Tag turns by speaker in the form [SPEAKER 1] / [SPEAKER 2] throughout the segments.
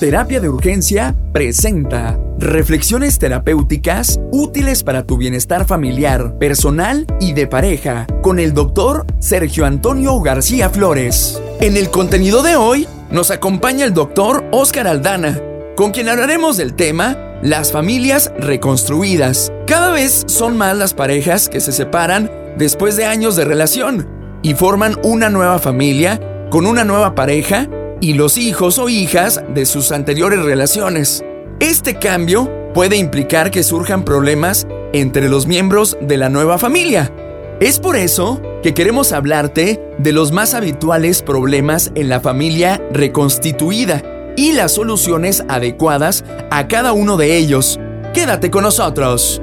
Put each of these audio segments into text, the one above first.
[SPEAKER 1] Terapia de Urgencia presenta reflexiones terapéuticas útiles para tu bienestar familiar, personal y de pareja con el doctor Sergio Antonio García Flores. En el contenido de hoy nos acompaña el doctor Oscar Aldana, con quien hablaremos del tema las familias reconstruidas. Cada vez son más las parejas que se separan después de años de relación y forman una nueva familia con una nueva pareja y los hijos o hijas de sus anteriores relaciones. Este cambio puede implicar que surjan problemas entre los miembros de la nueva familia. Es por eso que queremos hablarte de los más habituales problemas en la familia reconstituida y las soluciones adecuadas a cada uno de ellos. Quédate con nosotros.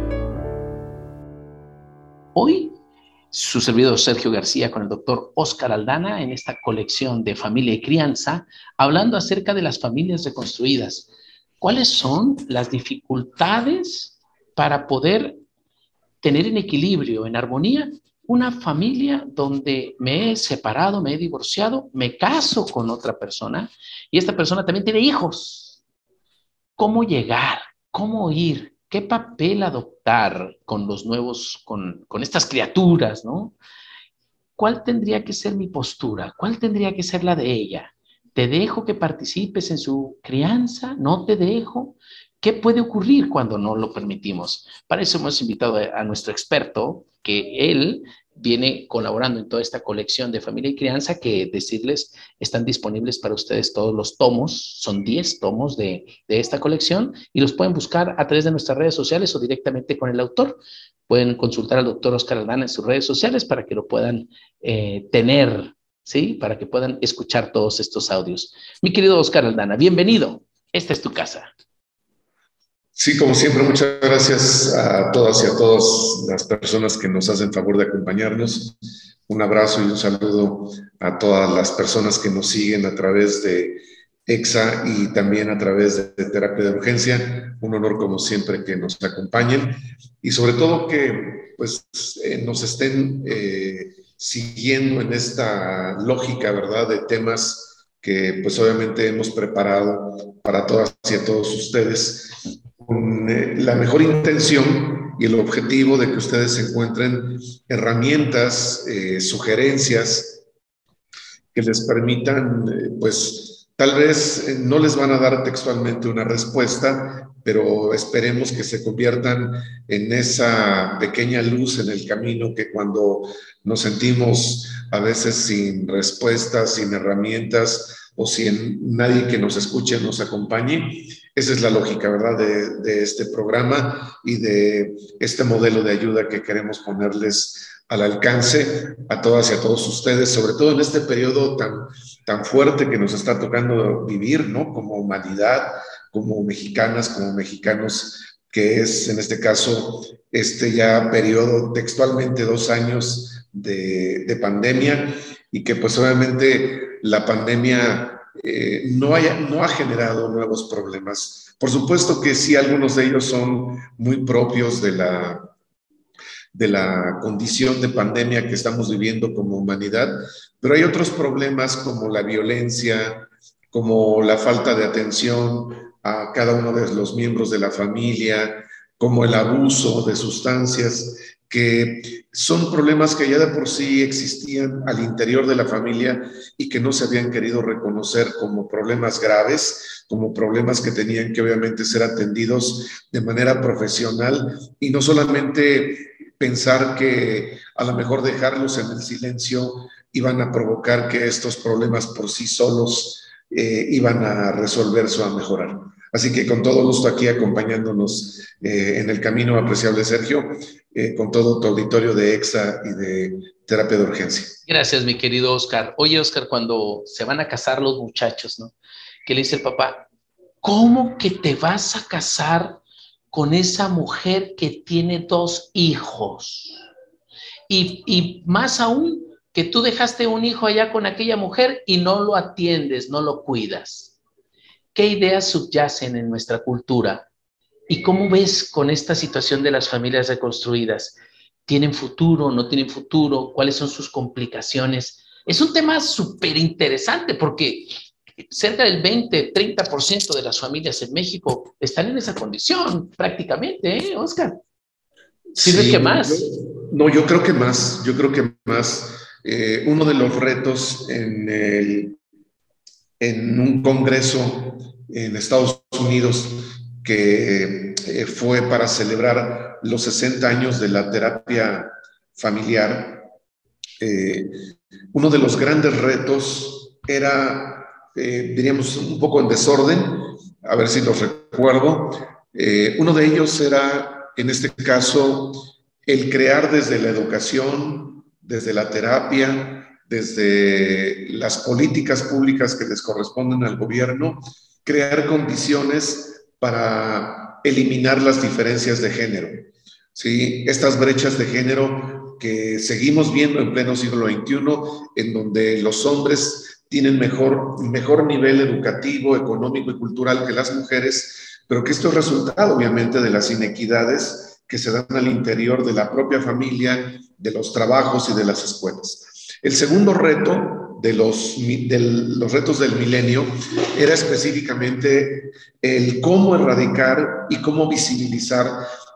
[SPEAKER 2] Hoy su servidor Sergio García con el doctor Oscar Aldana en esta colección de familia y crianza, hablando acerca de las familias reconstruidas. ¿Cuáles son las dificultades para poder tener en equilibrio, en armonía, una familia donde me he separado, me he divorciado, me caso con otra persona y esta persona también tiene hijos? ¿Cómo llegar? ¿Cómo ir? ¿Qué papel adoptar con los nuevos, con, estas criaturas, no? ¿Cuál tendría que ser mi postura? ¿Cuál tendría que ser la de ella? ¿Te dejo que participes en su crianza? ¿No te dejo? ¿Qué puede ocurrir cuando no lo permitimos? Para eso hemos invitado a nuestro experto, que él viene colaborando en toda esta colección de familia y crianza que decirles están disponibles para ustedes todos los tomos, son 10 tomos de, esta colección y los pueden buscar a través de nuestras redes sociales o directamente con el autor. Pueden consultar al doctor Oscar Aldana en sus redes sociales para que lo puedan eh, tener, ¿sí? Para que puedan escuchar todos estos audios. Mi querido Oscar Aldana, bienvenido. Esta es tu casa.
[SPEAKER 3] Sí, como siempre, muchas gracias a todas y a todas las personas que nos hacen favor de acompañarnos. Un abrazo y un saludo a todas las personas que nos siguen a través de EXA y también a través de terapia de urgencia. Un honor, como siempre, que nos acompañen y sobre todo que pues, eh, nos estén eh, siguiendo en esta lógica, ¿verdad?, de temas que pues obviamente hemos preparado para todas y a todos ustedes con eh, la mejor intención y el objetivo de que ustedes encuentren herramientas, eh, sugerencias que les permitan, eh, pues tal vez no les van a dar textualmente una respuesta, pero esperemos que se conviertan en esa pequeña luz en el camino que cuando nos sentimos a veces sin respuestas, sin herramientas o sin nadie que nos escuche, nos acompañe, esa es la lógica, ¿verdad?, de, este programa y de este modelo de ayuda que queremos ponerles al alcance a todas y a todos ustedes, sobre todo en este periodo tan, tan fuerte que nos está tocando vivir, ¿no? Como humanidad, como mexicanas, como mexicanos, que es en este caso este ya periodo textualmente dos años de, de pandemia y que pues obviamente la pandemia eh, no, haya, no ha generado nuevos problemas. Por supuesto que sí, algunos de ellos son muy propios de la, de la condición de pandemia que estamos viviendo como humanidad, pero hay otros problemas como la violencia, como la falta de atención a cada uno de los miembros de la familia, como el abuso de sustancias, que son problemas que ya de por sí existían al interior de la familia y que no se habían querido reconocer como problemas graves, como problemas que tenían que obviamente ser atendidos de manera profesional y no solamente pensar que a lo mejor dejarlos en el silencio iban a provocar que estos problemas por sí solos eh, iban a resolverse o a mejorar. Así que con todo gusto aquí acompañándonos eh, en el camino apreciable Sergio, eh, con todo tu auditorio de EXA y de terapia de urgencia.
[SPEAKER 2] Gracias, mi querido Oscar. Oye, Oscar, cuando se van a casar los muchachos, ¿no? Que le dice el papá, ¿cómo que te vas a casar con esa mujer que tiene dos hijos? Y más aún, que tú dejaste un hijo allá con aquella mujer y no lo atiendes, no lo cuidas ¿Qué ideas subyacen en nuestra cultura? ¿Y cómo ves con esta situación de las familias reconstruidas? ¿Tienen futuro? ¿No tienen futuro? ¿Cuáles son sus complicaciones? Es un tema súper interesante porque cerca del 20, 30% de las familias en México están en esa condición, prácticamente, ¿eh, Oscar? ¿Sirve que más?
[SPEAKER 3] no, yo creo que más, yo creo que más. Eh, uno de los retos en, el, en un congreso en Estados Unidos que eh, fue para celebrar los 60 años de la terapia familiar, eh, uno de los grandes retos era, diríamos, un poco en desorden, a ver si los recuerdo, uno de ellos era, en este caso, el crear desde la educación, desde la terapia, desde las políticas públicas que les corresponden al gobierno, crear condiciones para eliminar las diferencias de género. ¿sí? Estas brechas de género que seguimos viendo en pleno siglo XXI, en donde los hombres tienen mejor, mejor nivel educativo, económico y cultural que las mujeres, pero que esto es resultado obviamente de las inequidades que se dan al interior de la propia familia, de los trabajos y de las escuelas. El segundo reto de los, de los retos del milenio era específicamente el cómo erradicar y cómo visibilizar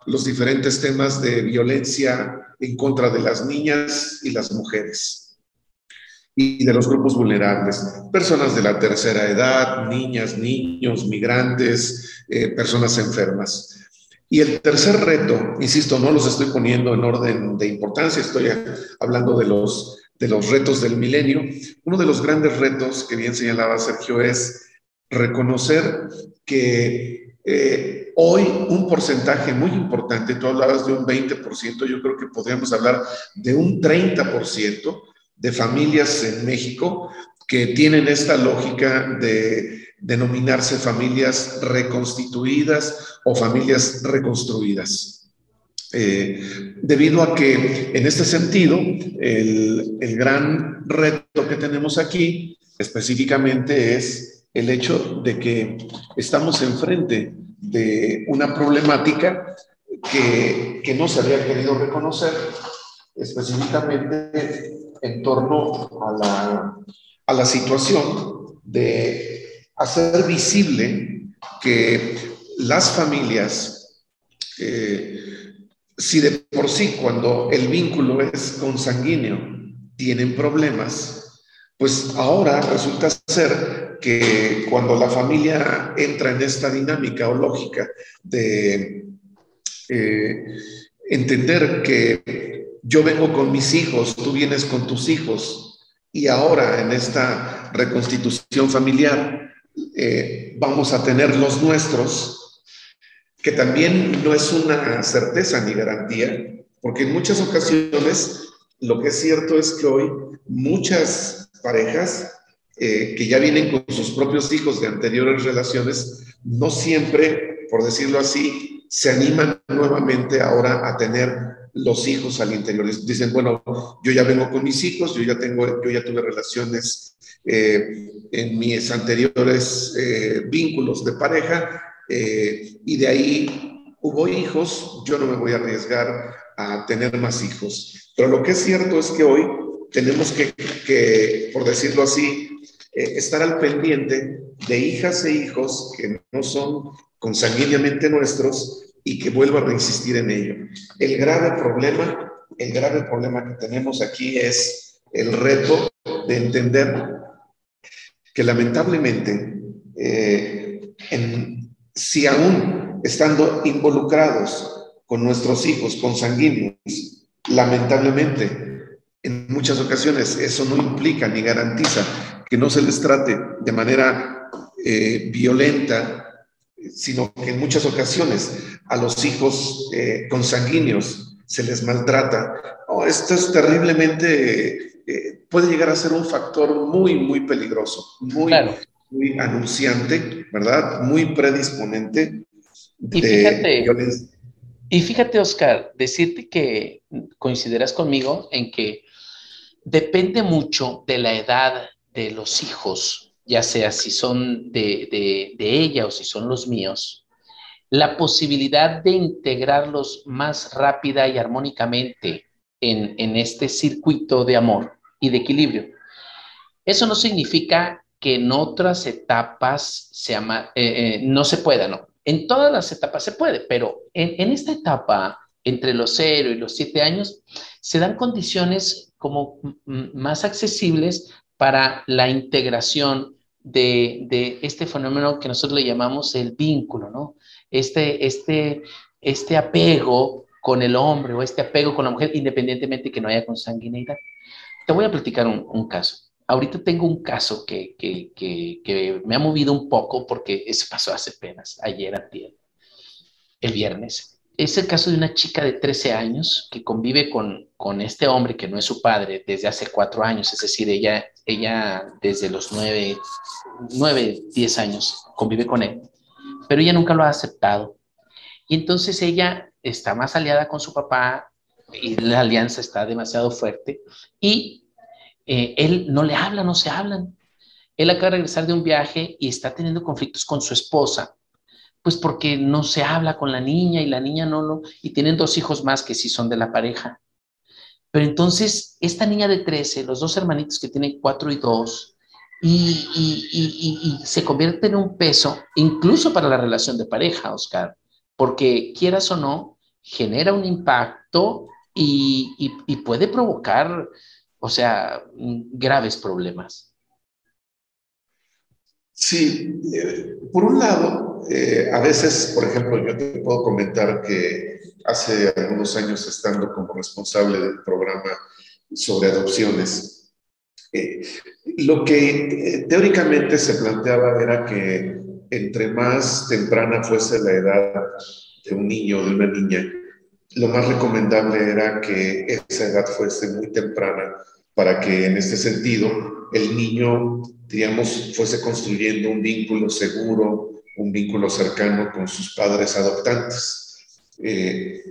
[SPEAKER 3] los diferentes temas de violencia en contra de las niñas y las mujeres y de los grupos vulnerables, personas de la tercera edad, niñas, niños, migrantes, eh, personas enfermas. Y el tercer reto, insisto, no los estoy poniendo en orden de importancia, estoy hablando de los, de los retos del milenio. Uno de los grandes retos que bien señalaba Sergio es reconocer que eh, hoy un porcentaje muy importante, tú hablabas de un 20%, yo creo que podríamos hablar de un 30% de familias en México que tienen esta lógica de denominarse familias reconstituidas o familias reconstruidas. Eh, debido a que en este sentido, el, el gran reto que tenemos aquí específicamente es el hecho de que estamos enfrente de una problemática que, que, no se había querido reconocer, específicamente en torno a la, a la situación de hacer visible que las familias, eh, si de por sí cuando el vínculo es consanguíneo tienen problemas, pues ahora resulta ser que cuando la familia entra en esta dinámica o lógica de eh, entender que yo vengo con mis hijos, tú vienes con tus hijos, y ahora en esta reconstitución familiar eh, vamos a tener los nuestros, que también no es una certeza ni garantía, porque en muchas ocasiones lo que es cierto es que hoy muchas parejas eh, que ya vienen con sus propios hijos de anteriores relaciones, no siempre, por decirlo así, se animan nuevamente ahora a tener los hijos al interior. Dicen, bueno, yo ya vengo con mis hijos, yo ya tengo, yo ya tuve relaciones eh, en mis anteriores eh, vínculos de pareja eh, y de ahí hubo hijos, yo no me voy a arriesgar a tener más hijos. Pero lo que es cierto es que hoy tenemos que, que por decirlo así, estar al pendiente de hijas e hijos que no son consanguíneamente nuestros y que vuelvan a insistir en ello. El grave problema, el grave problema que tenemos aquí es el reto de entender que lamentablemente, eh, si aún estando involucrados con nuestros hijos, con sanguíneos, lamentablemente, en muchas ocasiones eso no implica ni garantiza que no se les trate de manera eh, violenta, sino que en muchas ocasiones a los hijos eh, consanguíneos se les maltrata. esto es terriblemente eh, puede llegar a ser un factor muy, muy peligroso, muy, muy anunciante, ¿verdad? Muy predisponente
[SPEAKER 2] y fíjate, Y fíjate, Oscar, decirte que coincidirás conmigo en que depende mucho de la edad de los hijos, ya sea si son de, de, de ella o si son los míos, la posibilidad de integrarlos más rápida y armónicamente en, en este circuito de amor y de equilibrio. Eso no significa que en otras etapas se llama, eh, eh, no se pueda, no. En todas las etapas se puede, pero en, en esta etapa, entre los 0 y los 7 años, se dan condiciones como más accesibles para la integración de, de, este fenómeno que nosotros le llamamos el vínculo, ¿no? Este, este, este apego con el hombre o este apego con la mujer, independientemente que no haya consanguinidad. Te voy a platicar un caso. Ahorita tengo un caso que, que, que, me ha movido un poco porque eso pasó hace apenas, ayer, ayer, el viernes es el caso de una chica de 13 años que convive con, con este hombre que no es su padre desde hace cuatro años, es decir, ella, ella desde los nueve, nueve, diez años convive con él, pero ella nunca lo ha aceptado. Y entonces ella está más aliada con su papá y la alianza está demasiado fuerte y eh, él no le habla, no se hablan. Él acaba de regresar de un viaje y está teniendo conflictos con su esposa pues porque no se habla con la niña y la niña no lo, y tienen dos hijos más que sí son de la pareja. Pero entonces, esta niña de 13, los dos hermanitos que tienen 4 y 2, y, y, se convierte en un peso, incluso para la relación de pareja, Oscar, porque quieras o no, genera un impacto y puede provocar, o sea, graves problemas.
[SPEAKER 3] Sí, eh, por un lado, eh, a veces, por ejemplo, yo te puedo comentar que hace algunos años estando como responsable del programa sobre adopciones, eh, lo que teóricamente se planteaba era que entre más temprana fuese la edad de un niño o de una niña, lo más recomendable era que esa edad fuese muy temprana para que en este sentido el niño digamos, fuese construyendo un vínculo seguro, un vínculo cercano con sus padres adoptantes. Eh,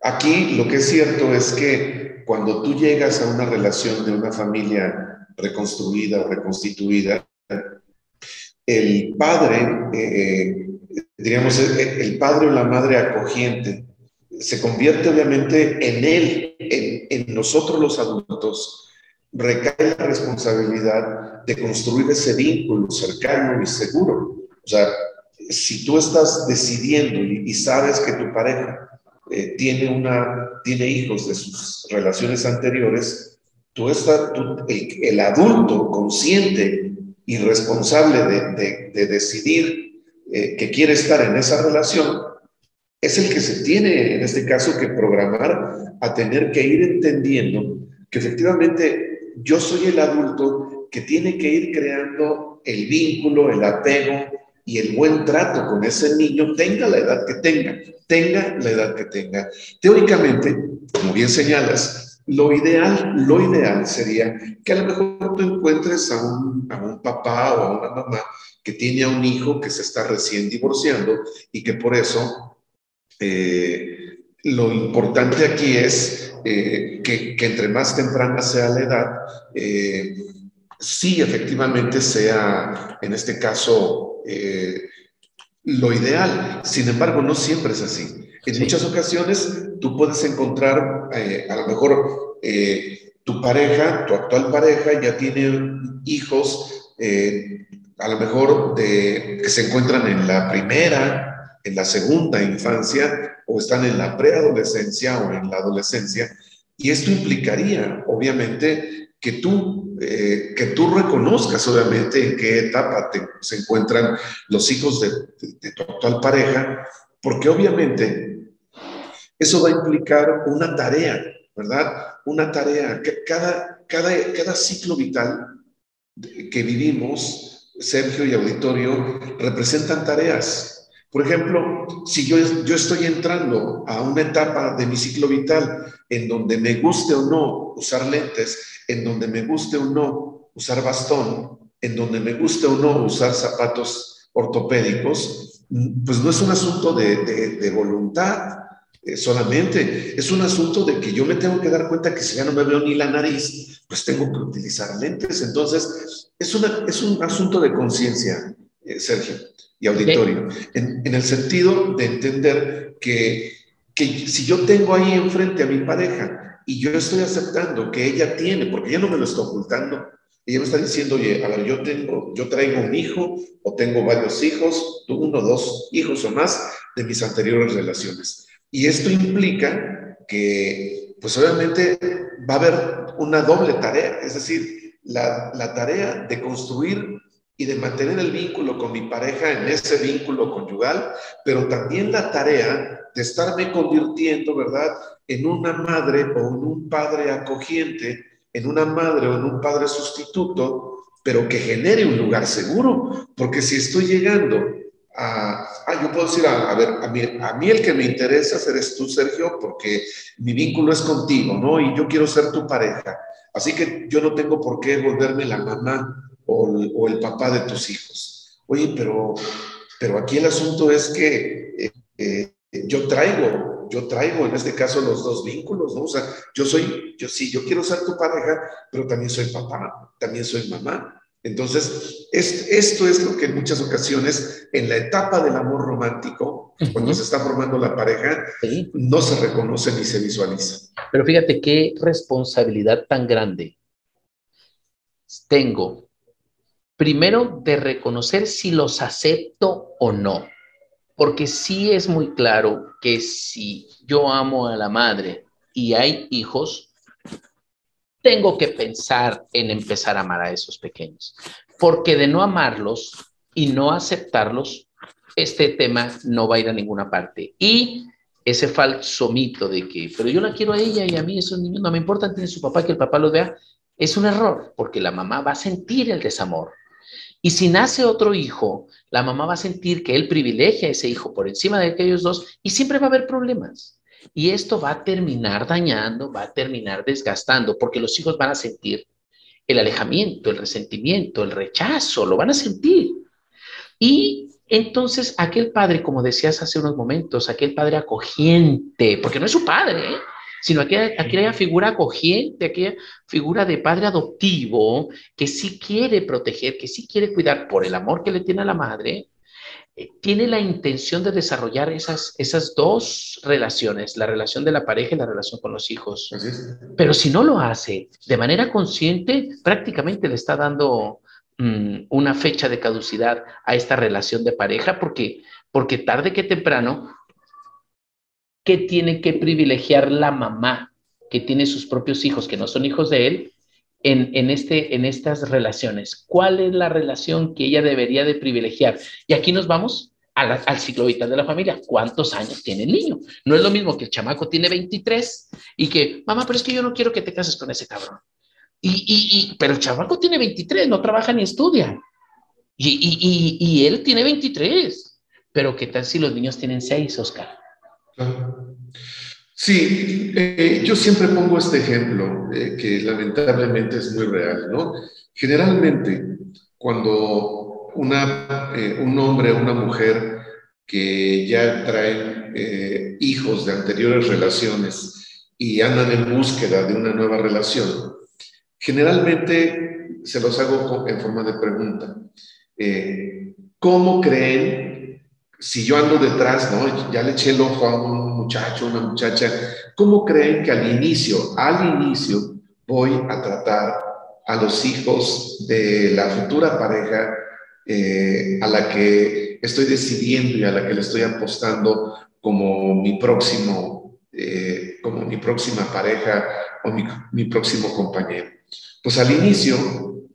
[SPEAKER 3] aquí lo que es cierto es que cuando tú llegas a una relación de una familia reconstruida o reconstituida, el padre, eh, diríamos, el padre o la madre acogiente, se convierte obviamente en él, en, nosotros los adultos, recae la responsabilidad de construir ese vínculo cercano y seguro. O sea, si tú estás decidiendo y, sabes que tu pareja eh, tiene, una, tiene hijos de sus relaciones anteriores, tú estás, el, adulto consciente y responsable de, de, decidir eh, que quiere estar en esa relación, es el que se tiene, en este caso, que programar a tener que ir entendiendo que efectivamente yo soy el adulto que tiene que ir creando el vínculo, el apego y el buen trato con ese niño, tenga la edad que tenga, tenga la edad que tenga. Teóricamente, como bien señalas, lo ideal, lo ideal sería que a lo mejor tú encuentres a un, a un papá o a una mamá que tiene a un hijo que se está recién divorciando y que por eso eh, lo importante aquí es eh, que, entre más temprana sea la edad, eh, sí efectivamente sea, en este caso, lo ideal. Sin embargo, no siempre es así. En muchas ocasiones tú puedes encontrar, a lo mejor, tu pareja, tu actual pareja ya tiene hijos, a lo mejor de, que se encuentran en la primera, en la segunda infancia, o están en la preadolescencia o en la adolescencia, y esto implicaría, obviamente, que tú, eh, que tú reconozcas, obviamente, en qué etapa se encuentran los hijos de, tu actual pareja, porque obviamente eso va a implicar una tarea, ¿verdad? Una tarea. Cada, cada, cada ciclo vital que vivimos, Sergio y Auditorio, representan tareas. Por ejemplo, si yo, yo estoy entrando a una etapa de mi ciclo vital en donde me guste o no usar lentes, en donde me guste o no usar bastón, en donde me guste o no usar zapatos ortopédicos, pues no es un asunto de, voluntad eh, solamente, es un asunto de que yo me tengo que dar cuenta que si ya no me veo ni la nariz, pues tengo que utilizar lentes. Entonces, es, una, es un asunto de conciencia, eh, Sergio y auditorio, en, el sentido de entender que, que si yo tengo ahí enfrente a mi pareja y yo estoy aceptando que ella tiene, porque ella no me lo está ocultando, Ella me está diciendo, oye, a ver, yo tengo, yo traigo un hijo o tengo varios hijos, uno, dos hijos o más de mis anteriores relaciones. Y esto implica que, pues obviamente va a haber una doble tarea, es decir, la, la tarea de construir y de mantener el vínculo con mi pareja en ese vínculo conyugal, pero también la tarea de estarme convirtiendo, ¿verdad?, en una madre o en un padre acogiente, en una madre o en un padre sustituto, pero que genere un lugar seguro, porque si estoy llegando a, ah, yo puedo decir, a, ver, a mí, a mí el que me interesa eres tú, Sergio, porque mi vínculo es contigo, ¿no? Y yo quiero ser tu pareja. Así que yo no tengo por qué volverme la mamá o, el papá de tus hijos. Oye, pero, pero aquí el asunto es que eh, eh, yo traigo, yo traigo en este caso los dos vínculos, ¿no? O sea, yo soy, yo sí, yo quiero ser tu pareja, pero también soy papá, también soy mamá. Entonces, esto es lo que en muchas ocasiones, en la etapa del amor romántico, cuando se está formando la pareja, no se reconoce ni se visualiza.
[SPEAKER 2] Pero fíjate qué responsabilidad tan grande tengo primero de reconocer si los acepto o no, porque sí es muy claro que si yo amo a la madre y hay hijos, tengo que pensar en empezar a amar a esos pequeños, porque de no amarlos y no aceptarlos, este tema no va a ir a ninguna parte. Y ese falso mito de que, pero yo la quiero a ella y a mí esos niños no me importan, tiene su papá, que el papá los vea, es un error, porque la mamá va a sentir el desamor. Y si nace otro hijo, la mamá va a sentir que él privilegia a ese hijo por encima de aquellos dos y siempre va a haber problemas. Y esto va a terminar dañando, va a terminar desgastando, porque los hijos van a sentir el alejamiento, el resentimiento, el rechazo, lo van a sentir. Y entonces aquel padre, como decías hace unos momentos, aquel padre acogiente, porque no es su padre, ¿eh? Sino aquella, aquella figura acogiente, aquella figura de padre adoptivo que sí quiere proteger, que sí quiere cuidar por el amor que le tiene a la madre, eh, tiene la intención de desarrollar esas, esas dos relaciones, la relación de la pareja y la relación con los hijos. Pero si no lo hace de manera consciente, prácticamente le está dando mm, una fecha de caducidad a esta relación de pareja porque, porque tarde que temprano ¿qué tiene que privilegiar la mamá que tiene sus propios hijos, que no son hijos de él, en, este, en estas relaciones? ¿Cuál es la relación que ella debería de privilegiar? Y aquí nos vamos al ciclo vital de la familia. ¿Cuántos años tiene el niño? No es lo mismo que el chamaco tiene 23 y que, mamá, pero es que yo no quiero que te cases con ese cabrón. Y, pero el chamaco tiene 23, no trabaja ni estudia. Y, y él tiene 23. Pero ¿qué tal si los niños tienen 6, Oscar?
[SPEAKER 3] Sí, eh, yo siempre pongo este ejemplo eh, que lamentablemente es muy real, ¿no? Generalmente, cuando eh, un hombre o una mujer que ya traen hijos de anteriores relaciones y andan en búsqueda de una nueva relación, generalmente se los hago en forma de pregunta. ¿Cómo creen si yo ando detrás, ¿no? Ya le eché el ojo a un muchacho, una muchacha, ¿cómo creen que al inicio, al inicio, voy a tratar a los hijos de la futura pareja eh, a la que estoy decidiendo y a la que le estoy apostando como mi próximo, eh, como mi próxima pareja o mi, mi próximo compañero? Pues al inicio,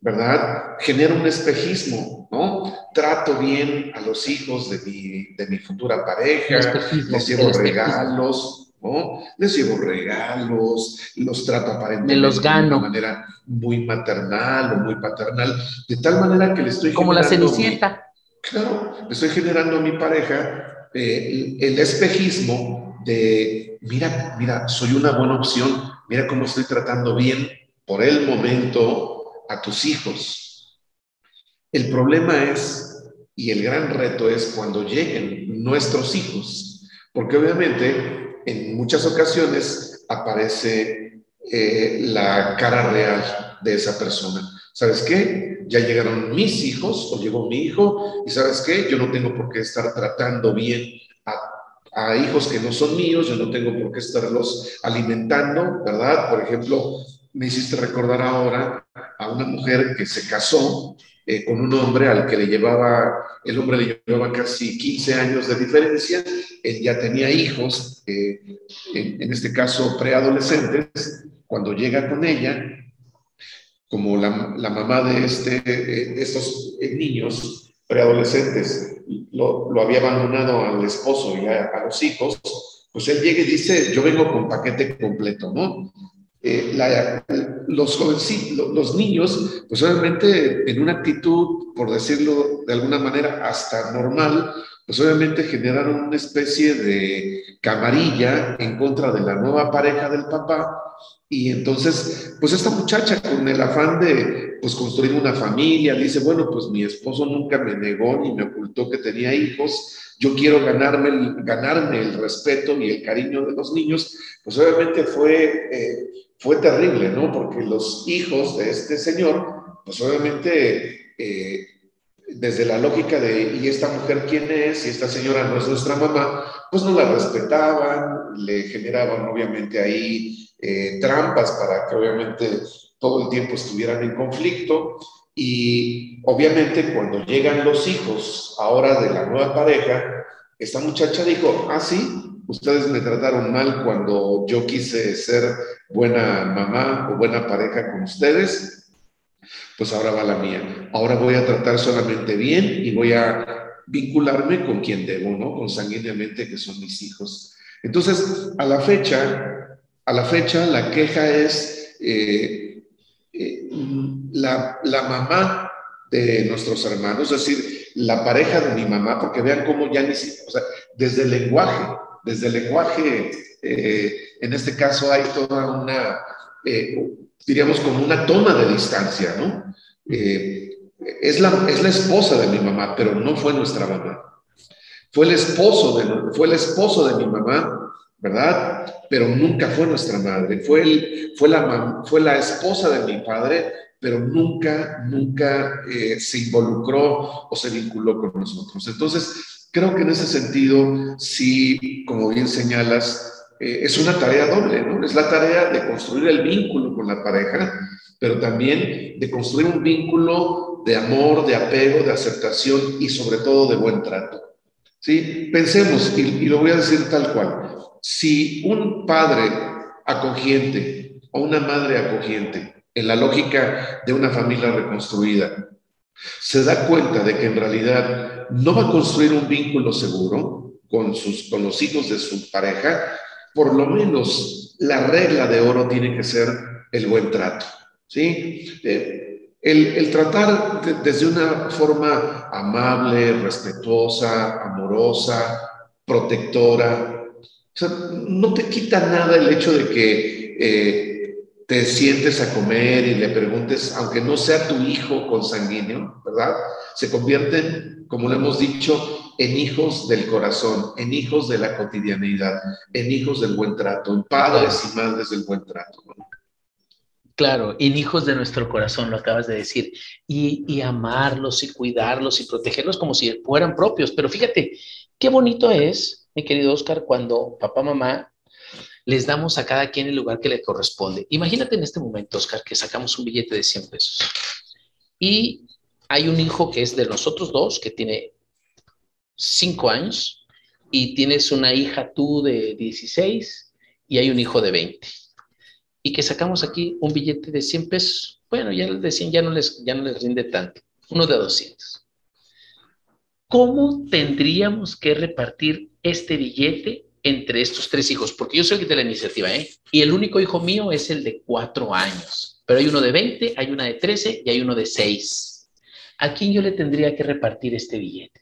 [SPEAKER 3] ¿verdad? Genera un espejismo, ¿no? Trato bien a los hijos de mi, de mi futura pareja, les llevo regalos, ¿no? Les llevo regalos, los trato aparentemente
[SPEAKER 2] los gano.
[SPEAKER 3] de una manera muy maternal o muy paternal, de tal manera que le estoy
[SPEAKER 2] Como la cenicienta.
[SPEAKER 3] claro, le estoy generando a mi pareja eh, el, el espejismo de, mira, mira, soy una buena opción, mira cómo estoy tratando bien por el momento a tus hijos. El problema es, y el gran reto es cuando lleguen nuestros hijos, porque obviamente en muchas ocasiones aparece eh, la cara real de esa persona. ¿Sabes qué? Ya llegaron mis hijos o llegó mi hijo y sabes qué? Yo no tengo por qué estar tratando bien a, a hijos que no son míos, yo no tengo por qué estarlos alimentando, ¿verdad? Por ejemplo, me hiciste recordar ahora a una mujer que se casó eh, con un hombre al que le llevaba, el hombre le llevaba casi 15 años de diferencia, él ya tenía hijos, eh, en, este caso preadolescentes, cuando llega con ella, como la, la mamá de, este, eh, estos niños preadolescentes lo, lo, había abandonado al esposo y a, a los hijos, pues él llega y dice, yo vengo con paquete completo, ¿no? Eh, los jovencitos, los niños, pues obviamente en una actitud, por decirlo de alguna manera, hasta normal, pues obviamente generaron una especie de camarilla en contra de la nueva pareja del papá. Y entonces, pues esta muchacha con el afán de pues construir una familia, dice, bueno, pues mi esposo nunca me negó ni me ocultó que tenía hijos, yo quiero ganarme el, ganarme el respeto y el cariño de los niños, pues obviamente fue eh, fue terrible, ¿no? Porque los hijos de este señor, pues obviamente, eh, desde la lógica de, ¿y esta mujer quién es? Y esta señora no es nuestra mamá, pues no la respetaban, le generaban obviamente ahí eh, trampas para que obviamente todo el tiempo estuvieran en conflicto. Y obviamente cuando llegan los hijos ahora de la nueva pareja, esta muchacha dijo, ah, sí, ustedes me trataron mal cuando yo quise ser buena mamá o buena pareja con ustedes, pues ahora va la mía. Ahora voy a tratar solamente bien y voy a vincularme con quien debo, ¿no? Consanguíneamente, que son mis hijos. Entonces, a la fecha, a la fecha, la queja es eh, eh, la, la mamá de nuestros hermanos, es decir, la pareja de mi mamá, porque vean cómo ya ni siquiera, o sea, desde el lenguaje, desde el lenguaje, eh, en este caso hay toda una, eh, diríamos como una toma de distancia, ¿no? Eh, es, la, es la esposa de mi mamá, pero no fue nuestra mamá. Fue el esposo de, fue el esposo de mi mamá, ¿verdad? Pero nunca fue nuestra madre. Fue, el, fue, la, fue la esposa de mi padre, pero nunca, nunca se involucró o se vinculó con nosotros. Entonces, Creo que en ese sentido, sí, como bien señalas, eh, es una tarea doble, ¿no? Es la tarea de construir el vínculo con la pareja, pero también de construir un vínculo de amor, de apego, de aceptación y sobre todo de buen trato. ¿Sí? Pensemos, y, y lo voy a decir tal cual, si un padre acogiente o una madre acogiente, en la lógica de una familia reconstruida, se da cuenta de que en realidad no va a construir un vínculo seguro con, sus, con los hijos de su pareja, por lo menos la regla de oro tiene que ser el buen trato. ¿sí? Eh, el, tratar desde una forma amable, respetuosa, amorosa, protectora, no te quita nada el hecho de que eh, te sientes a comer y le preguntes, aunque no sea tu hijo consanguíneo, ¿verdad? Se convierten, como lo hemos dicho, en hijos del corazón, en hijos de la cotidianidad, en hijos del buen trato, en padres y madres del buen trato.
[SPEAKER 2] Claro, en hijos de nuestro corazón, lo acabas de decir, y, y amarlos y cuidarlos y protegerlos como si fueran propios. Pero fíjate, qué bonito es, mi querido Oscar, cuando papá, mamá les damos a cada quien el lugar que le corresponde. Imagínate en este momento, Oscar, que sacamos un billete de 100 pesos y hay un hijo que es de nosotros dos, que tiene 5 años, y tienes una hija tú de 16 y hay un hijo de 20. Y que sacamos aquí un billete de 100 pesos. Bueno, ya de 100 ya no les, ya no les rinde tanto. Uno de 200. ¿Cómo tendríamos que repartir este billete entre estos tres hijos, porque yo soy el que tiene la iniciativa, ¿eh? Y el único hijo mío es el de cuatro años, pero hay uno de 20, hay una de 13 y hay uno de 6. ¿A quién yo le tendría que repartir este billete?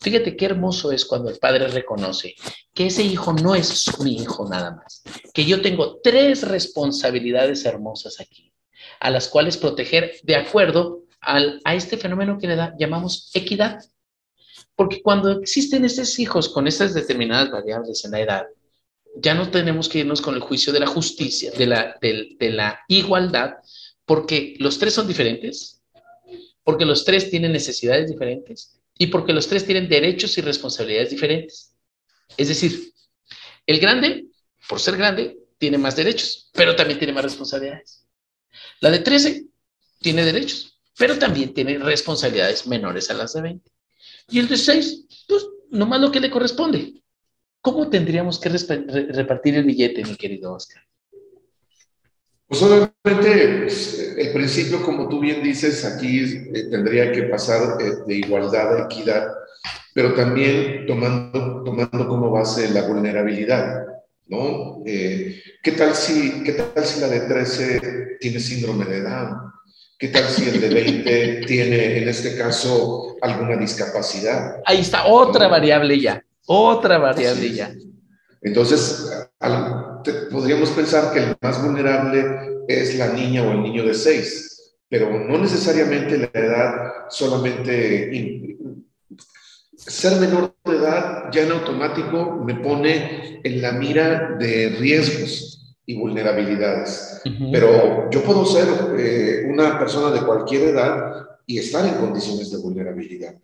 [SPEAKER 2] Fíjate qué hermoso es cuando el padre reconoce que ese hijo no es mi hijo nada más, que yo tengo tres responsabilidades hermosas aquí, a las cuales proteger de acuerdo al, a este fenómeno que le da, llamamos equidad. Porque cuando existen estos hijos con estas determinadas variables en la edad, ya no tenemos que irnos con el juicio de la justicia, de la, de, la igualdad, porque los tres son diferentes, porque los tres tienen necesidades diferentes y porque los tres tienen derechos y responsabilidades diferentes. Es decir, el grande, por ser grande, tiene más derechos, pero también tiene más responsabilidades. La de 13 tiene derechos, pero también tiene responsabilidades menores a las de 20. Y el de 6, pues nomás lo que le corresponde. ¿Cómo tendríamos que repartir el billete, mi querido Oscar?
[SPEAKER 3] Pues obviamente pues, el principio, como tú bien dices, aquí eh, tendría que pasar eh, de igualdad a equidad, pero también tomando, tomando como base la vulnerabilidad, ¿no? Eh, ¿qué, tal si, ¿Qué tal si la de 13 tiene síndrome de Down? ¿Qué tal si el de 20 tiene, en este caso, alguna discapacidad?
[SPEAKER 2] Ahí está, otra variable ya, otra variable ya.
[SPEAKER 3] Entonces, podríamos pensar que el más vulnerable es la niña o el niño de 6, pero no necesariamente la edad solamente... Ser menor de edad ya en automático me pone en la mira de riesgos y vulnerabilidades. Pero yo puedo ser eh, una persona de cualquier edad y estar en condiciones de vulnerabilidad.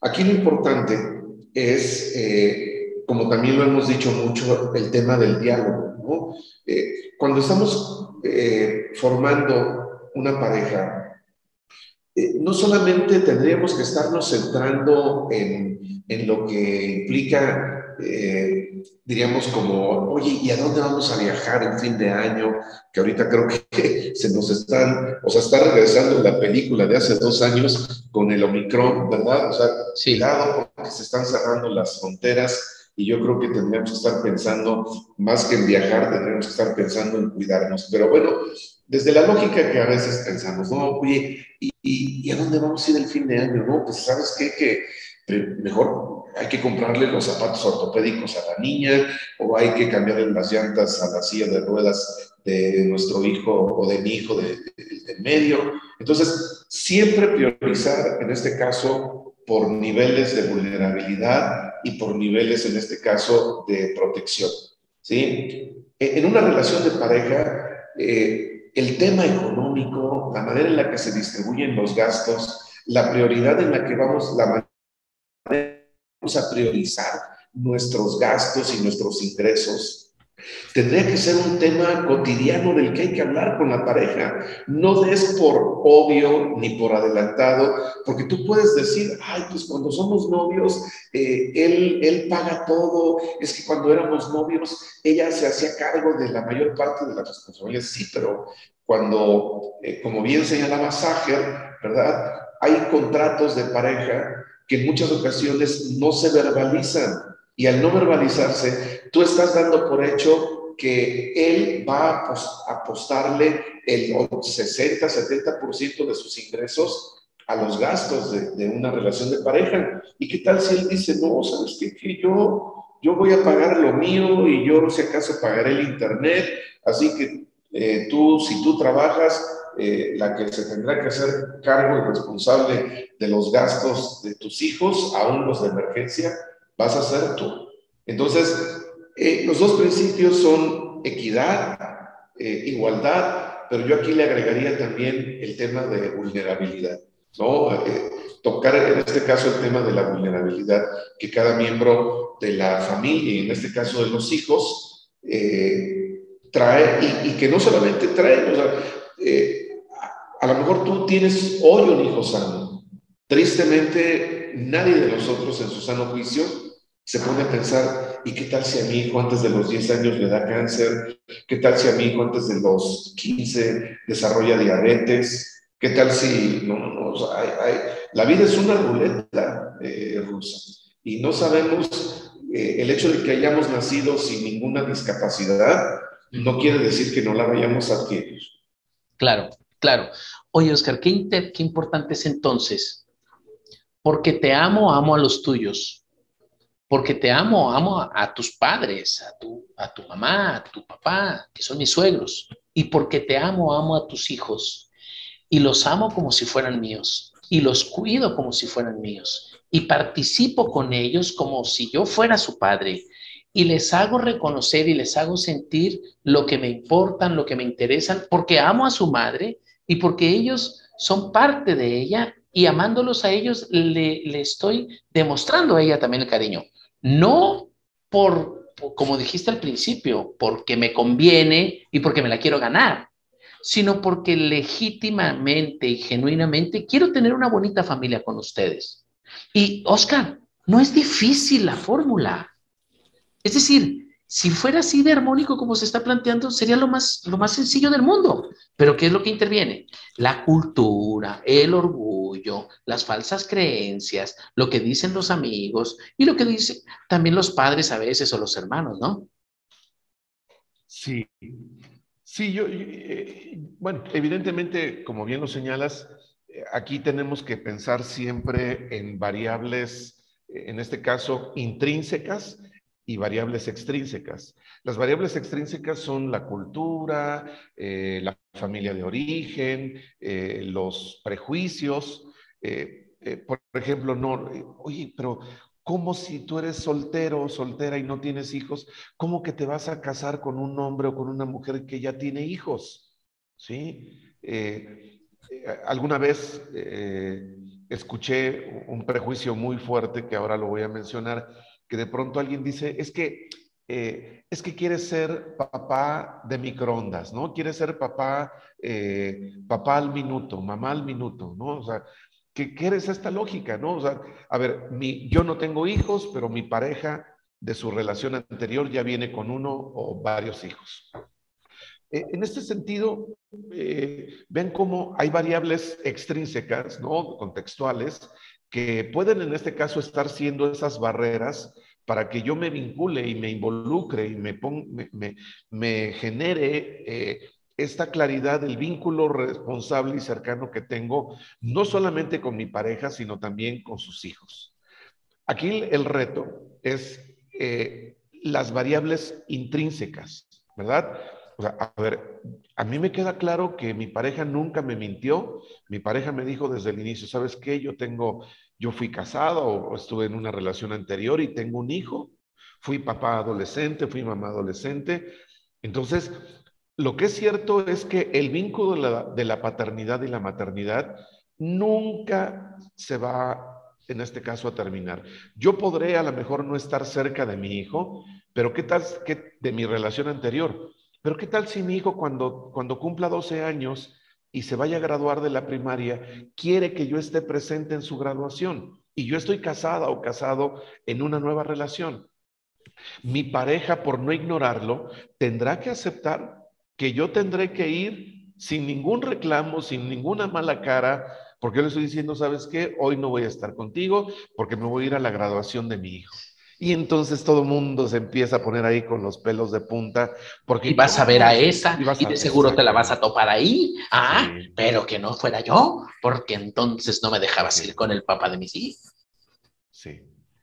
[SPEAKER 3] Aquí lo importante es eh, como también lo hemos dicho mucho, el tema del diálogo. ¿No? Eh, cuando estamos eh, formando una pareja, eh, no solamente tendríamos que estarnos centrando en, en lo que implica, diríamos como, oye, ¿y a dónde vamos a viajar en fin de año? Que ahorita creo que se nos están, o sea, está regresando la película de hace dos años con el Omicron, ¿verdad? O sea, sí. cuidado porque se están cerrando las fronteras y yo creo que tendríamos que estar pensando, más que en viajar, tendríamos que estar pensando en cuidarnos. Pero bueno, desde la lógica que a veces pensamos, no, oye, ¿y, y, a dónde vamos a ir el fin de año? No, pues sabes qué, que mejor hay que comprarle los zapatos ortopédicos a la niña o hay que cambiarle las llantas a la silla de ruedas de nuestro hijo o de mi hijo del de, de medio. Entonces, siempre priorizar, en este caso, por niveles de vulnerabilidad y por niveles, en este caso, de protección. ¿sí? En una relación de pareja, eh, el tema económico, la manera en la que se distribuyen los gastos, la prioridad en la que vamos, la manera vamos a priorizar nuestros gastos y nuestros ingresos, Tendría que ser un tema cotidiano del que hay que hablar con la pareja. No des por obvio ni por adelantado, porque tú puedes decir, ay, pues cuando somos novios, eh, él, él paga todo. Es que cuando éramos novios, ella se hacía cargo de la mayor parte de las responsabilidades. Sí, pero cuando, eh, como bien señalaba Sager, ¿verdad? Hay contratos de pareja que en muchas ocasiones no se verbalizan y al no verbalizarse, tú estás dando por hecho que él va a apostarle el 60, 70% de sus ingresos a los gastos de, una relación de pareja. ¿Y qué tal si él dice, no, sabes qué, que yo, yo voy a pagar lo mío y yo si acaso pagaré el internet, así que eh, tú, si tú trabajas, eh, la que se tendrá que hacer cargo y responsable de los gastos de tus hijos, aún los de emergencia, vas a ser tú. Entonces, eh, los dos principios son equidad, eh, igualdad, pero yo aquí le agregaría también el tema de vulnerabilidad, ¿no? Eh, tocar en este caso el tema de la vulnerabilidad que cada miembro de la familia, y en este caso de los hijos, trae, y, que no solamente trae, o sea, a, a lo mejor tú tienes hoy un hijo sano, tristemente nadie de nosotros en su sano juicio se pone a pensar, ¿y qué tal si a mi hijo antes de los 10 años le da cáncer? ¿Qué tal si a mi hijo antes de los 15 desarrolla diabetes? ¿Qué tal si, no, no, no, hay, la vida es una ruleta eh, rusa y no sabemos, eh, el hecho de que hayamos nacido sin ninguna discapacidad no quiere decir que no la vayamos a adquirir.
[SPEAKER 2] Claro, claro. Oye, Oscar, qué, qué importante es entonces, porque te amo, amo a los tuyos porque te amo, amo a, tus padres, a tu, a tu mamá, a tu papá, que son mis suegros, y porque te amo, amo a tus hijos, y los amo como si fueran míos, y los cuido como si fueran míos, y participo con ellos como si yo fuera su padre, y les hago reconocer y les hago sentir lo que me importan, lo que me interesan, porque amo a su madre y porque ellos son parte de ella. Y amándolos a ellos le, le estoy demostrando a ella también el cariño. No por, como dijiste al principio, porque me conviene y porque me la quiero ganar, sino porque legítimamente y genuinamente quiero tener una bonita familia con ustedes. Y Oscar, no es difícil la fórmula. Es decir, si fuera así de armónico como se está planteando, sería lo más, lo más sencillo del mundo. Pero ¿qué es lo que interviene? La cultura, el orgullo, las falsas creencias, lo que dicen los amigos y lo que dicen también los padres a veces o los hermanos, ¿no?
[SPEAKER 3] Sí, sí, yo, eh, bueno, evidentemente, como bien lo señalas, eh, aquí tenemos que pensar siempre en variables, en este caso, intrínsecas y variables extrínsecas. Las variables extrínsecas son la cultura, eh, la familia de origen, eh, los prejuicios. Eh, por ejemplo, no, oye, pero ¿cómo si tú eres soltero o soltera y no tienes hijos, cómo que te vas a casar con un hombre o con una mujer que ya tiene hijos? ¿Sí? alguna vez escuché un prejuicio muy fuerte que ahora lo voy a mencionar que de pronto alguien dice, es que, eh, es que quiere ser papá de microondas, ¿no? Quiere ser papá, eh, papá al minuto, mamá al minuto, ¿no? O sea, ¿qué, ¿qué es esta lógica, no? O sea, a ver, mi, yo no tengo hijos, pero mi pareja de su relación anterior ya viene con uno o varios hijos. Eh, en este sentido, ven cómo hay variables extrínsecas, ¿no? Contextuales, que pueden en este caso estar siendo esas barreras para que yo me vincule y me involucre y me, genere eh, esta claridad del vínculo responsable y cercano que tengo, no solamente con mi pareja, sino también con sus hijos. Aquí el reto es eh, las variables intrínsecas, ¿verdad? O sea, a ver, a mí me queda claro que mi pareja nunca me mintió. Mi pareja me dijo desde el inicio, ¿sabes qué? Yo tengo, yo fui casado o estuve en una relación anterior y tengo un hijo. Fui papá adolescente, fui mamá adolescente. Entonces, lo que es cierto es que el vínculo de la, de la paternidad y la maternidad nunca se va, en este caso, a terminar. Yo podré a lo mejor no estar cerca de mi hijo, pero ¿qué tal que de mi relación anterior? Pero ¿qué tal si mi hijo cuando, cuando cumpla 12 años y se vaya a graduar de la primaria, quiere que yo esté presente en su graduación? Y yo estoy casada o casado en una nueva relación. Mi pareja, por no ignorarlo, tendrá que aceptar que yo tendré que ir sin ningún reclamo, sin ninguna mala cara, porque yo le estoy diciendo, ¿sabes qué? Hoy no voy a estar contigo porque me voy a ir a la graduación de mi hijo. Y entonces todo el mundo se empieza a poner ahí con los pelos de punta. Porque
[SPEAKER 2] y vas a ver a esa y, de seguro te la vas a topar ahí. Ah, pero que no fuera yo, porque entonces no me dejabas ir con el papá de mis hijos.
[SPEAKER 3] Sí,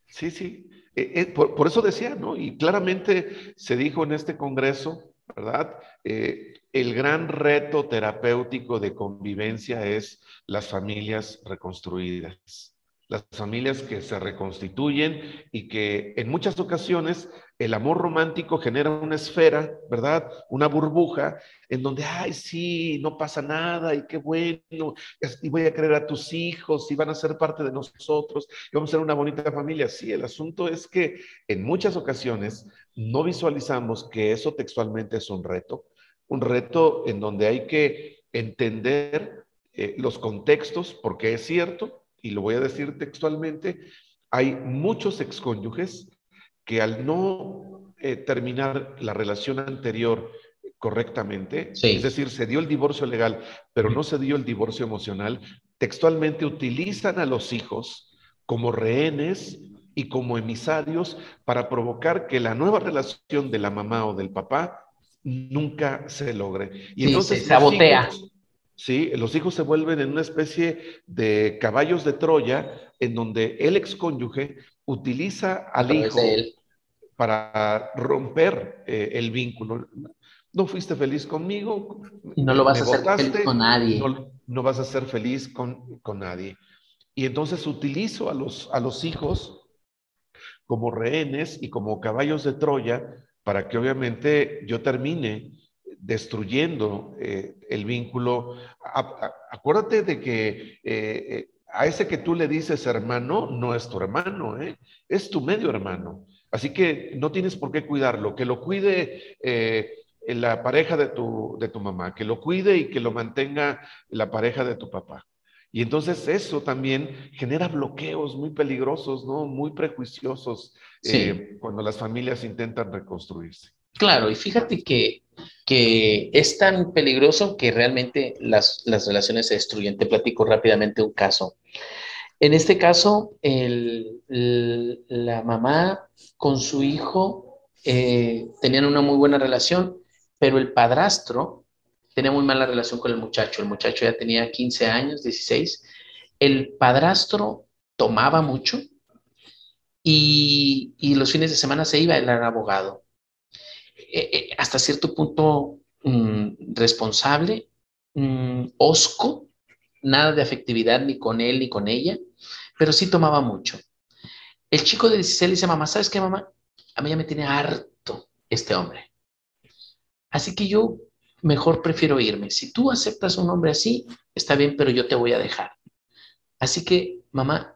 [SPEAKER 3] sí, sí. Eh, eh, por, eso decía, ¿no? Y claramente se dijo en este congreso, ¿verdad? Eh, el gran reto terapéutico de convivencia es las familias reconstruidas las familias que se reconstituyen y que en muchas ocasiones el amor romántico genera una esfera, ¿verdad? Una burbuja en donde, ay, sí, no pasa nada y qué bueno, y voy a creer a tus hijos y van a ser parte de nosotros y vamos a ser una bonita familia. Sí, el asunto es que en muchas ocasiones no visualizamos que eso textualmente es un reto, un reto en donde hay que entender eh, los contextos, porque es cierto, y lo voy a decir textualmente, hay muchos excónyuges que al no eh, terminar la relación anterior correctamente, es decir, se dio el divorcio legal, pero no se dio el divorcio emocional, textualmente utilizan a los hijos como rehenes y como emisarios para provocar que la nueva relación de la mamá o del papá nunca se logre. Y entonces
[SPEAKER 2] se sabotea.
[SPEAKER 3] ¿Sí? Los hijos se vuelven en una especie de caballos de Troya en donde el excónyuge utiliza al hijo para romper eh, el vínculo. No fuiste feliz conmigo.
[SPEAKER 2] Y no lo vas a hacer feliz con nadie.
[SPEAKER 3] No, vas a ser feliz con, nadie. Y entonces utilizo a los, a los hijos como rehenes y como caballos de Troya para que obviamente yo termine destruyendo eh, el vínculo. acuérdate de que eh, eh, a ese que tú le dices hermano, no es tu hermano, es tu medio hermano. Así que no tienes por qué cuidarlo. Que lo cuide la pareja de tu, de tu mamá, que lo cuide y que lo mantenga la pareja de tu papá. Y entonces eso también genera bloqueos muy peligrosos, ¿no? Muy prejuiciosos cuando las familias intentan reconstruirse.
[SPEAKER 2] Claro, y fíjate que, que es tan peligroso que realmente las, las, relaciones se destruyen. Te platico rápidamente un caso. En este caso, la mamá con su hijo eh, tenían una muy buena relación, pero el padrastro tenía muy mala relación con el muchacho. El muchacho ya tenía 15 años, 16. El padrastro tomaba mucho y, los fines de semana se iba, él era abogado. Eh, eh, hasta cierto punto mm, responsable, mm, osco, nada de afectividad ni con él ni con ella, pero sí tomaba mucho. El chico de 16 le dice, mamá, ¿sabes qué, mamá? A mí ya me tiene harto este hombre. Así que yo mejor prefiero irme. Si tú aceptas un hombre así, está bien, pero yo te voy a dejar. Así que, mamá,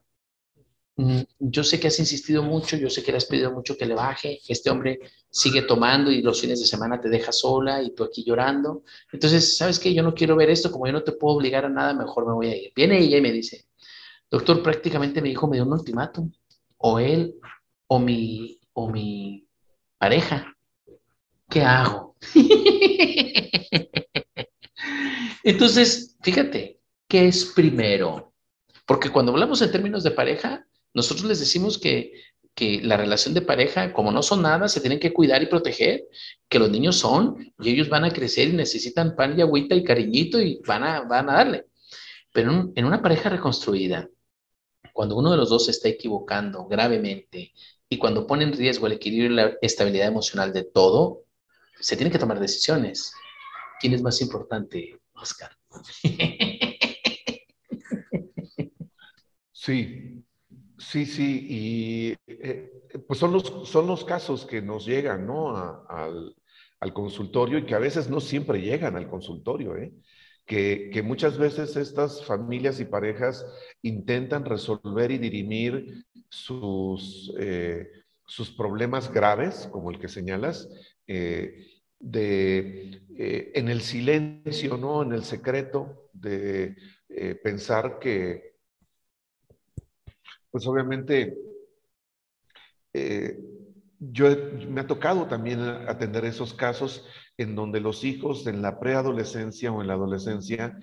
[SPEAKER 2] yo sé que has insistido mucho, yo sé que le has pedido mucho que le baje, este hombre sigue tomando y los fines de semana te deja sola y tú aquí llorando. Entonces, ¿sabes qué? Yo no quiero ver esto, como yo no te puedo obligar a nada, mejor me voy a ir. Viene ella y me dice, doctor, prácticamente me dijo, me dio un ultimátum, o él, o mi, o mi pareja. ¿Qué hago? Entonces, fíjate, ¿qué es primero? Porque cuando hablamos en términos de pareja, nosotros les decimos que, que la relación de pareja, como no son nada, se tienen que cuidar y proteger, que los niños son y ellos van a crecer y necesitan pan y agüita y cariñito y van a, van a darle. Pero en una pareja reconstruida, cuando uno de los dos se está equivocando gravemente y cuando pone en riesgo el equilibrio y la estabilidad emocional de todo, se tienen que tomar decisiones. ¿Quién es más importante, Oscar?
[SPEAKER 3] Sí, sí, sí, y eh, pues son los, son los casos que nos llegan, ¿no? al, consultorio y que a veces no siempre llegan al consultorio, ¿eh? Que, que, muchas veces estas familias y parejas intentan resolver y dirimir sus, eh, sus problemas graves, como el que señalas, eh, de, en el silencio, ¿no? En el secreto, de pensar que, pues obviamente, yo me ha tocado también atender esos casos en donde los hijos en la preadolescencia o en la adolescencia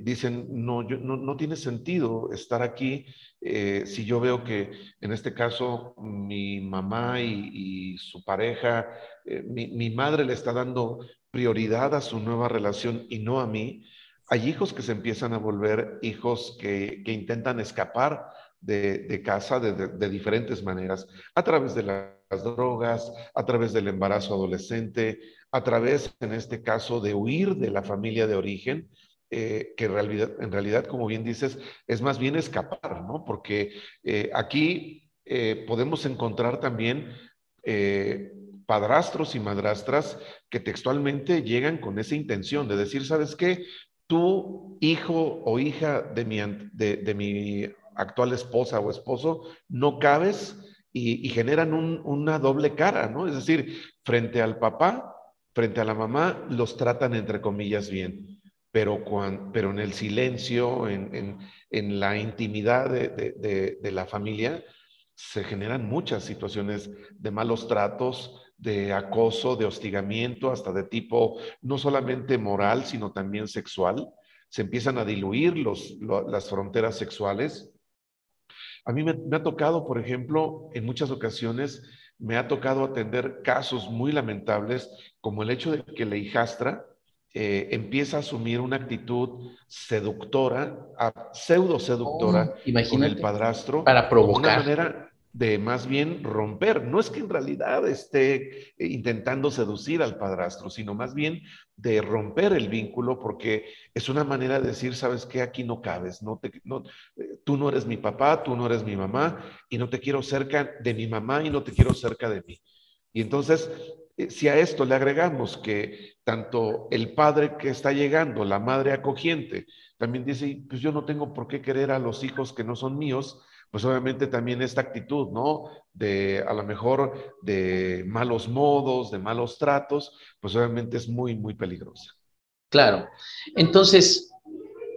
[SPEAKER 3] dicen, no, yo, no, no, tiene sentido estar aquí si yo veo que en este caso mi mamá y su pareja eh, mi, madre le está dando prioridad a su nueva relación y no a mí, hay hijos que se empiezan a volver hijos que, intentan escapar de, casa de, diferentes maneras, a través de las drogas, a través del embarazo adolescente, a través, en este caso, de huir de la familia de origen, eh, que en realidad, en realidad, como bien dices, es más bien escapar, ¿no? Porque eh, aquí podemos encontrar también padrastros y madrastras que textualmente llegan con esa intención de decir, ¿sabes qué? Tú, hijo o hija de mi, de, mi actual esposa o esposo, no cabes y, generan una doble cara, ¿no? Es decir, frente al papá, frente a la mamá, los tratan entre comillas bien, pero, pero en el silencio, en, la intimidad de, de la familia, se generan muchas situaciones de malos tratos, de acoso, de hostigamiento, hasta de tipo no solamente moral, sino también sexual. Se empiezan a diluir los, las fronteras sexuales. A mí me, ha tocado, por ejemplo, en muchas ocasiones, me ha tocado atender casos muy lamentables, como el hecho de que la hijastra eh, empieza a asumir una actitud seductora, pseudo seductora oh, con el padrastro.
[SPEAKER 2] Para provocar.
[SPEAKER 3] De manera de más bien romper. No es que en realidad esté eh, intentando seducir al padrastro, sino más bien de romper el vínculo porque es una manera de decir, sabes que aquí no cabes, no te, no, eh, tú no eres mi papá, tú no eres mi mamá y no te quiero cerca de mi mamá y no te quiero cerca de mí. Y entonces, eh, si a esto le agregamos que tanto el padre que está llegando, la madre acogiente, también dice, pues yo no tengo por qué querer a los hijos que no son míos, pues obviamente también esta actitud, ¿no? De a lo mejor de malos modos, de malos tratos, pues obviamente es muy, muy peligrosa.
[SPEAKER 2] Claro. Entonces,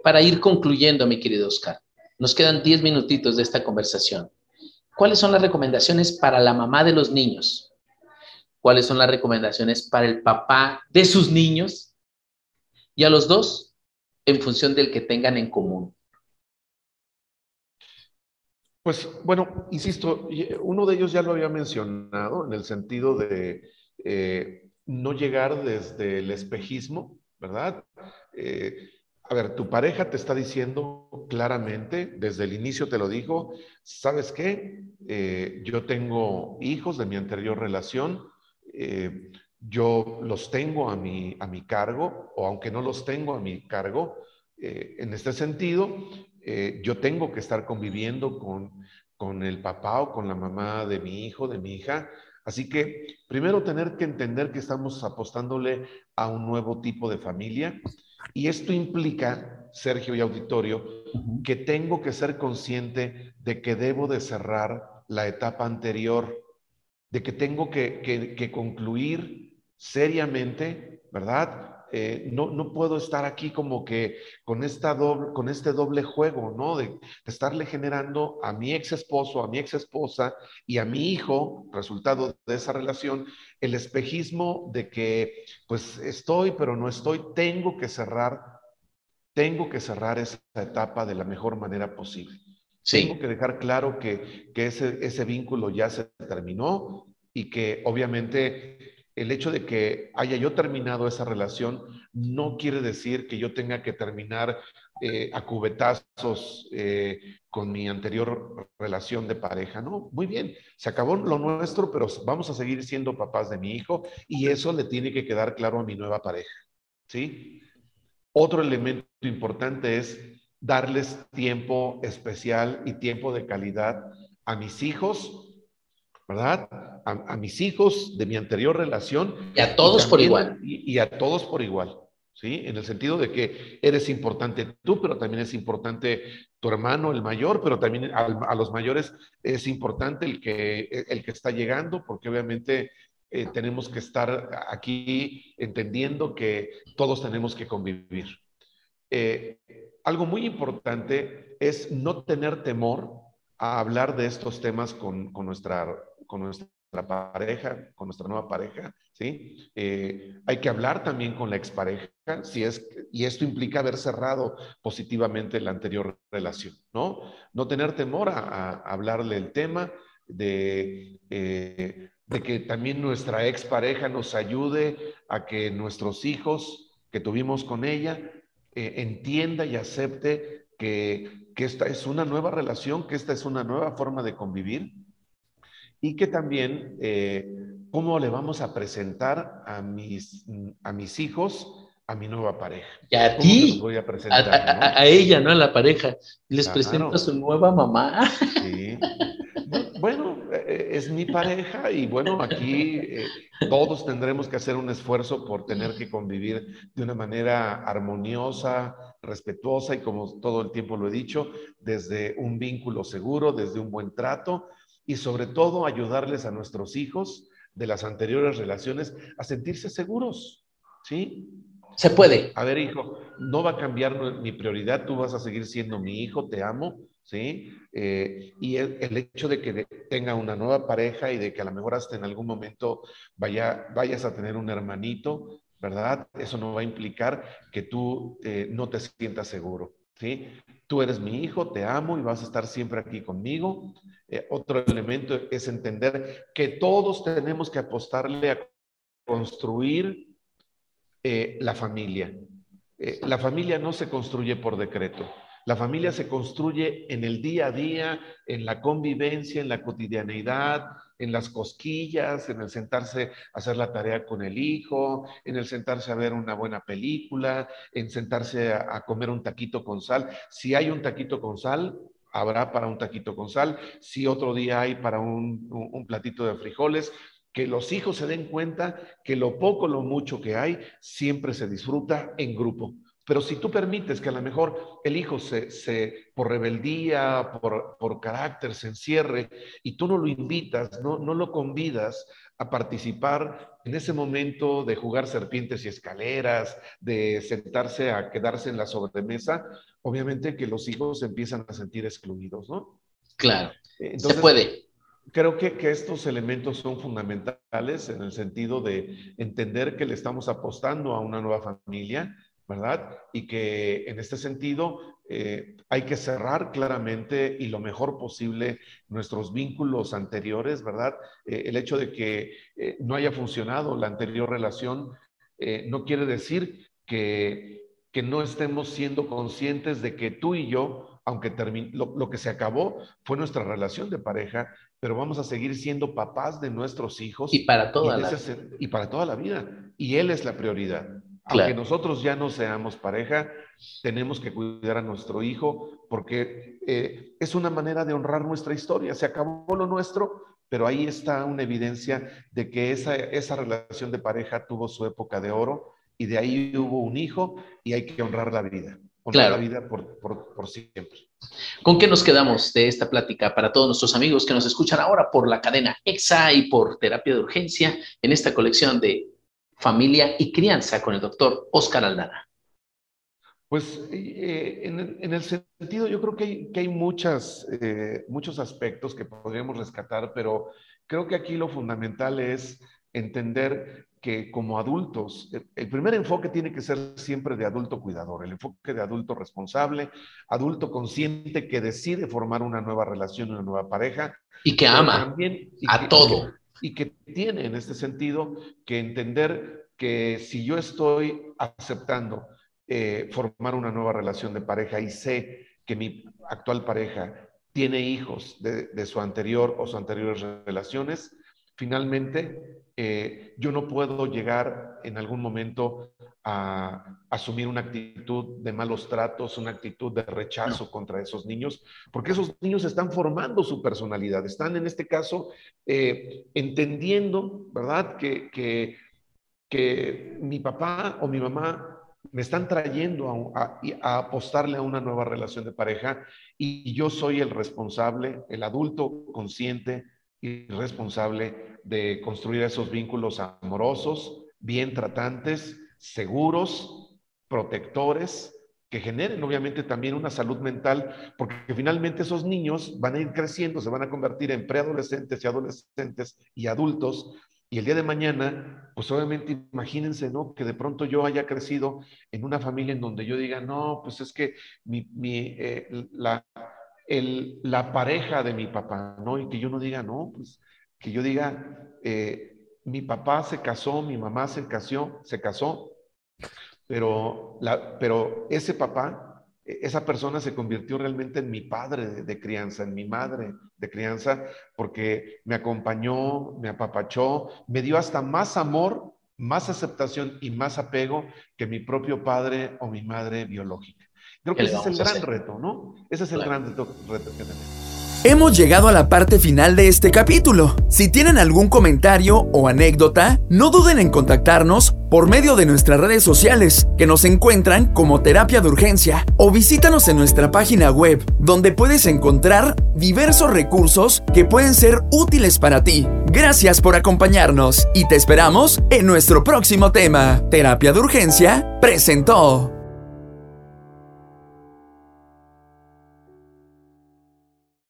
[SPEAKER 2] para ir concluyendo, mi querido Oscar, nos quedan 10 minutitos de esta conversación. ¿Cuáles son las recomendaciones para la mamá de los niños? ¿Cuáles son las recomendaciones para el papá de sus niños? Y a los dos, en función del que tengan en común.
[SPEAKER 3] Pues bueno, insisto, uno de ellos ya lo había mencionado en el sentido de eh, no llegar desde el espejismo, ¿verdad? Eh, a ver, tu pareja te está diciendo claramente, desde el inicio te lo dijo, ¿sabes qué? Eh, yo tengo hijos de mi anterior relación, eh, yo los tengo a mi, a mi cargo, o aunque no los tengo a mi cargo, eh, en este sentido, yo tengo que estar conviviendo con, con el papá o con la mamá de mi hijo, de mi hija. Así que primero tener que entender que estamos apostándole a un nuevo tipo de familia y esto implica, Sergio y auditorio, que tengo que ser consciente de que debo de cerrar la etapa anterior, de que tengo que, concluir seriamente, ¿verdad? Eh, no, no, puedo estar aquí como que con, esta doble, con este doble juego, ¿no? De, de, estarle generando a mi ex esposo, a mi ex esposa y a mi hijo, resultado de esa relación, el espejismo de que pues estoy, pero no estoy, tengo que cerrar, tengo que cerrar esa etapa de la mejor manera posible. Tengo que dejar claro que, que ese, ese vínculo ya se terminó y que obviamente el hecho de que haya yo terminado esa relación no quiere decir que yo tenga que terminar eh, a cubetazos eh, con mi anterior relación de pareja. No, muy bien, se acabó lo nuestro, pero vamos a seguir siendo papás de mi hijo y eso le tiene que quedar claro a mi nueva pareja. ¿Sí? Otro elemento importante es darles tiempo especial y tiempo de calidad a mis hijos ¿verdad? A, mis hijos de mi anterior relación.
[SPEAKER 2] Y a todos por igual.
[SPEAKER 3] Y, a todos por igual, ¿sí? En el sentido de que eres importante tú, pero también es importante tu hermano, el mayor, pero también a, los mayores es importante el que, el que está llegando, porque obviamente eh, tenemos que estar aquí entendiendo que todos tenemos que convivir. Eh, algo muy importante es no tener temor a hablar de estos temas con, con nuestra con nuestra pareja, con nuestra nueva pareja, ¿sí? Eh, hay que hablar también con la expareja, si es, y esto implica haber cerrado positivamente la anterior relación, ¿no? No tener temor a, hablarle el tema de, eh, de que también nuestra expareja nos ayude a que nuestros hijos que tuvimos con ella eh, entienda y acepte que, que esta es una nueva relación, que esta es una nueva forma de convivir y que también eh, cómo le vamos a presentar a mis, a mis hijos a mi nueva pareja.
[SPEAKER 2] Y a ti, voy a, presentar, a, ella, ¿no? A la pareja. Les presento a su nueva mamá. Sí.
[SPEAKER 3] Bueno, eh, es mi pareja y bueno, aquí eh, todos tendremos que hacer un esfuerzo por tener que convivir de una manera armoniosa, respetuosa y como todo el tiempo lo he dicho, desde un vínculo seguro, desde un buen trato y sobre todo ayudarles a nuestros hijos de las anteriores relaciones a sentirse seguros, ¿sí?
[SPEAKER 2] Se puede.
[SPEAKER 3] A ver, hijo, no va a cambiar mi prioridad, tú vas a seguir siendo mi hijo, te amo, ¿sí? Eh, y el, hecho de que tenga una nueva pareja y de que a lo mejor hasta en algún momento vaya, vayas a tener un hermanito, ¿verdad? Eso no va a implicar que tú eh, no te sientas seguro, ¿sí? Tú eres mi hijo, te amo y vas a estar siempre aquí conmigo. Eh, otro elemento es entender que todos tenemos que apostarle a construir eh, la familia. Eh, la familia no se construye por decreto. La familia se construye en el día a día, en la convivencia, en la cotidianeidad, en las cosquillas, en el sentarse a hacer la tarea con el hijo, en el sentarse a ver una buena película, en sentarse a, comer un taquito con sal. Si hay un taquito con sal, habrá para un taquito con sal. Si otro día hay para un, un platito de frijoles, que los hijos se den cuenta que lo poco, lo mucho que hay, siempre se disfruta en grupo. Pero si tú permites que a lo mejor el hijo se, se por rebeldía, por, por, carácter, se encierre y tú no lo invitas, no, no lo convidas a participar en ese momento de jugar serpientes y escaleras, de sentarse a quedarse en la sobremesa, obviamente que los hijos empiezan a sentir excluidos, ¿no?
[SPEAKER 2] Claro, se puede.
[SPEAKER 3] Creo que, que, estos elementos son fundamentales en el sentido de entender que le estamos apostando a una nueva familia, ¿verdad? Y que en este sentido eh, hay que cerrar claramente y lo mejor posible nuestros vínculos anteriores, ¿verdad? Eh, el hecho de que eh, no haya funcionado la anterior relación no quiere decir que, que, no estemos siendo conscientes de que tú y yo, aunque lo, lo que se acabó fue nuestra relación de pareja, pero vamos a seguir siendo papás de nuestros hijos.
[SPEAKER 2] Y para toda la.
[SPEAKER 3] Y para toda la vida. Y él es la prioridad. Aunque nosotros ya no seamos pareja, tenemos que cuidar a nuestro hijo porque eh, es una manera de honrar nuestra historia. Se acabó lo nuestro, pero ahí está una evidencia de que esa, esa relación de pareja tuvo su época de oro y de ahí hubo un hijo y hay que honrar la vida. Honrar la vida por, por, por siempre.
[SPEAKER 2] ¿Con qué nos quedamos de esta plática para todos nuestros amigos que nos escuchan ahora por la cadena EXA y por terapia de urgencia en esta colección de familia y crianza con el doctor Oscar Aldana?
[SPEAKER 3] Pues eh, en, el sentido, yo creo que hay, que hay muchas, eh, muchos aspectos que podríamos rescatar, pero creo que aquí lo fundamental es entender que como adultos, el primer enfoque tiene que ser siempre de adulto cuidador, el enfoque de adulto responsable, adulto consciente que decide formar una nueva relación, una nueva pareja.
[SPEAKER 2] Y que ama a todo
[SPEAKER 3] y que tiene en este sentido que entender que si yo estoy aceptando eh, formar una nueva relación de pareja y sé que mi actual pareja tiene hijos de, su anterior o sus anteriores relaciones, finalmente eh, yo no puedo llegar en algún momento a asumir una actitud de malos tratos, una actitud de rechazo contra esos niños, porque esos niños están formando su personalidad, están en este caso eh, entendiendo, ¿verdad? Que, que, que, mi papá o mi mamá me están trayendo a, a, apostarle a una nueva relación de pareja y yo soy el responsable, el adulto consciente y responsable de construir esos vínculos amorosos, bien tratantes, seguros, protectores, que generen obviamente también una salud mental, porque finalmente esos niños van a ir creciendo, se van a convertir en preadolescentes y adolescentes y adultos, y el día de mañana, pues obviamente imagínense, ¿no? Que de pronto yo haya crecido en una familia en donde yo diga, no, pues es que mi, eh, la, el, la pareja de mi papá, ¿no? Y que yo no diga, no, pues que yo diga, eh, mi papá se casó, mi mamá se casó, se casó, pero, la, pero ese papá, e, esa persona se convirtió realmente en mi padre de, crianza, en mi madre de crianza, porque me acompañó, me apapachó, me dio hasta más amor, más aceptación y más apego que mi propio padre o mi madre biológica. Creo que ese es el gran reto, ¿no? Ese es el gran reto, reto que tenemos.
[SPEAKER 1] Hemos llegado a la parte final de este capítulo. Si tienen algún comentario o anécdota, no duden en contactarnos por medio de nuestras redes sociales, que nos encuentran como Terapia de Urgencia, o visítanos en nuestra página web, donde puedes encontrar diversos recursos que pueden ser útiles para ti. Gracias por acompañarnos y te esperamos en nuestro próximo tema. Terapia de Urgencia presentó.